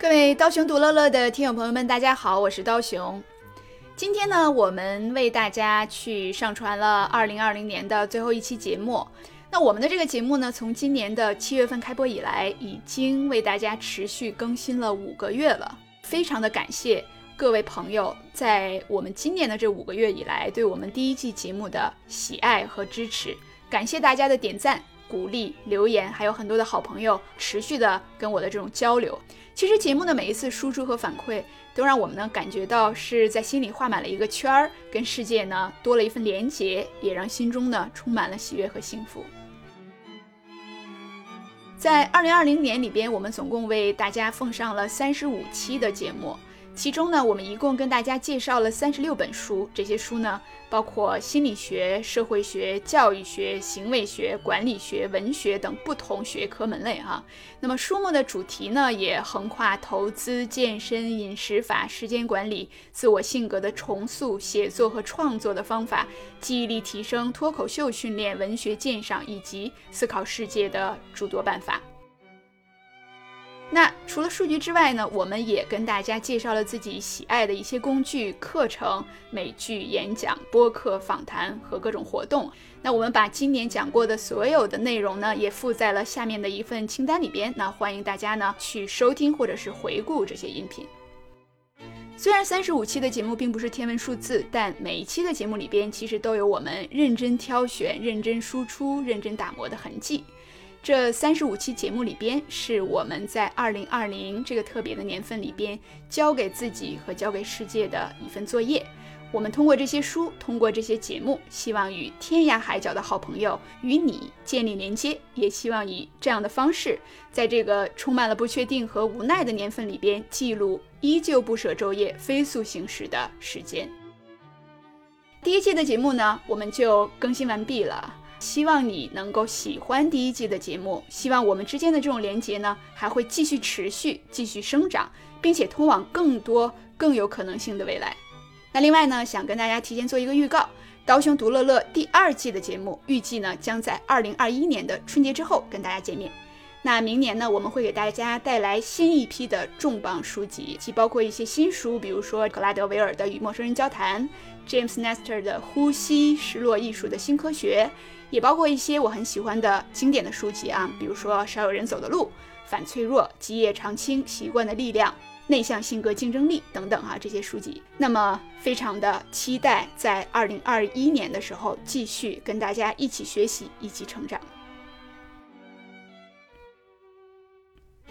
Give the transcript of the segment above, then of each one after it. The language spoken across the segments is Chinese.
各位刀熊独乐乐的听友朋友们，大家好，我是刀熊。今天呢，我们为大家去上传了二零二零年的最后一期节目。那我们的这个节目呢，从今年的七月份开播以来，已经为大家持续更新了五个月了。非常的感谢各位朋友，在我们今年的这五个月以来，对我们第一季节目的喜爱和支持。感谢大家的点赞、鼓励、留言，还有很多的好朋友持续的跟我的这种交流。其实节目的每一次输出和反馈，都让我们呢感觉到是在心里画满了一个圈儿，跟世界呢多了一份连结，也让心中呢充满了喜悦和幸福。在二零二零年里边，我们总共为大家奉上了三十五期的节目。其中呢，我们一共跟大家介绍了三十六本书，这些书呢，包括心理学、社会学、教育学、行为学、管理学、文学等不同学科门类哈。那么书目的主题呢，也横跨投资、健身、饮食法、时间管理、自我性格的重塑、写作和创作的方法、记忆力提升、脱口秀训练、文学鉴赏以及思考世界的诸多办法。那除了数据之外呢，我们也跟大家介绍了自己喜爱的一些工具、课程、美剧、演讲、播客、访谈和各种活动。那我们把今年讲过的所有的内容呢，也附在了下面的一份清单里边。那欢迎大家呢去收听或者是回顾这些音频。虽然三十五期的节目并不是天文数字，但每一期的节目里边其实都有我们认真挑选、认真输出、认真打磨的痕迹。这三十五期节目里边，是我们在二零二零这个特别的年份里边，交给自己和交给世界的一份作业。我们通过这些书，通过这些节目，希望与天涯海角的好朋友与你建立连接，也希望以这样的方式，在这个充满了不确定和无奈的年份里边，记录依旧不舍昼夜、飞速行驶的时间。第一季的节目呢，我们就更新完毕了。希望你能够喜欢第一季的节目，希望我们之间的这种连接呢，还会继续持续、继续生长，并且通往更多更有可能性的未来。那另外呢，想跟大家提前做一个预告，刀兄独乐乐第二季的节目预计呢将在二零二一年的春节之后跟大家见面。那明年呢，我们会给大家带来新一批的重磅书籍，既包括一些新书，比如说格拉德维尔的《与陌生人交谈》，James Nestor 的《呼吸失落艺术的新科学》。也包括一些我很喜欢的经典的书籍啊，比如说《少有人走的路》《反脆弱》《基业长青》《习惯的力量》《内向性格竞争力》等等哈，这些书籍。那么，非常的期待在二零二一年的时候继续跟大家一起学习，一起成长。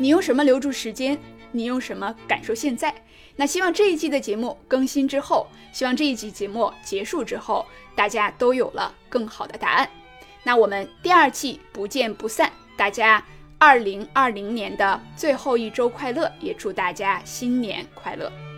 你用什么留住时间？你用什么感受现在？那希望这一季的节目更新之后，希望这一集节目结束之后，大家都有了更好的答案。那我们第二季不见不散，大家二零二零年的最后一周快乐，也祝大家新年快乐。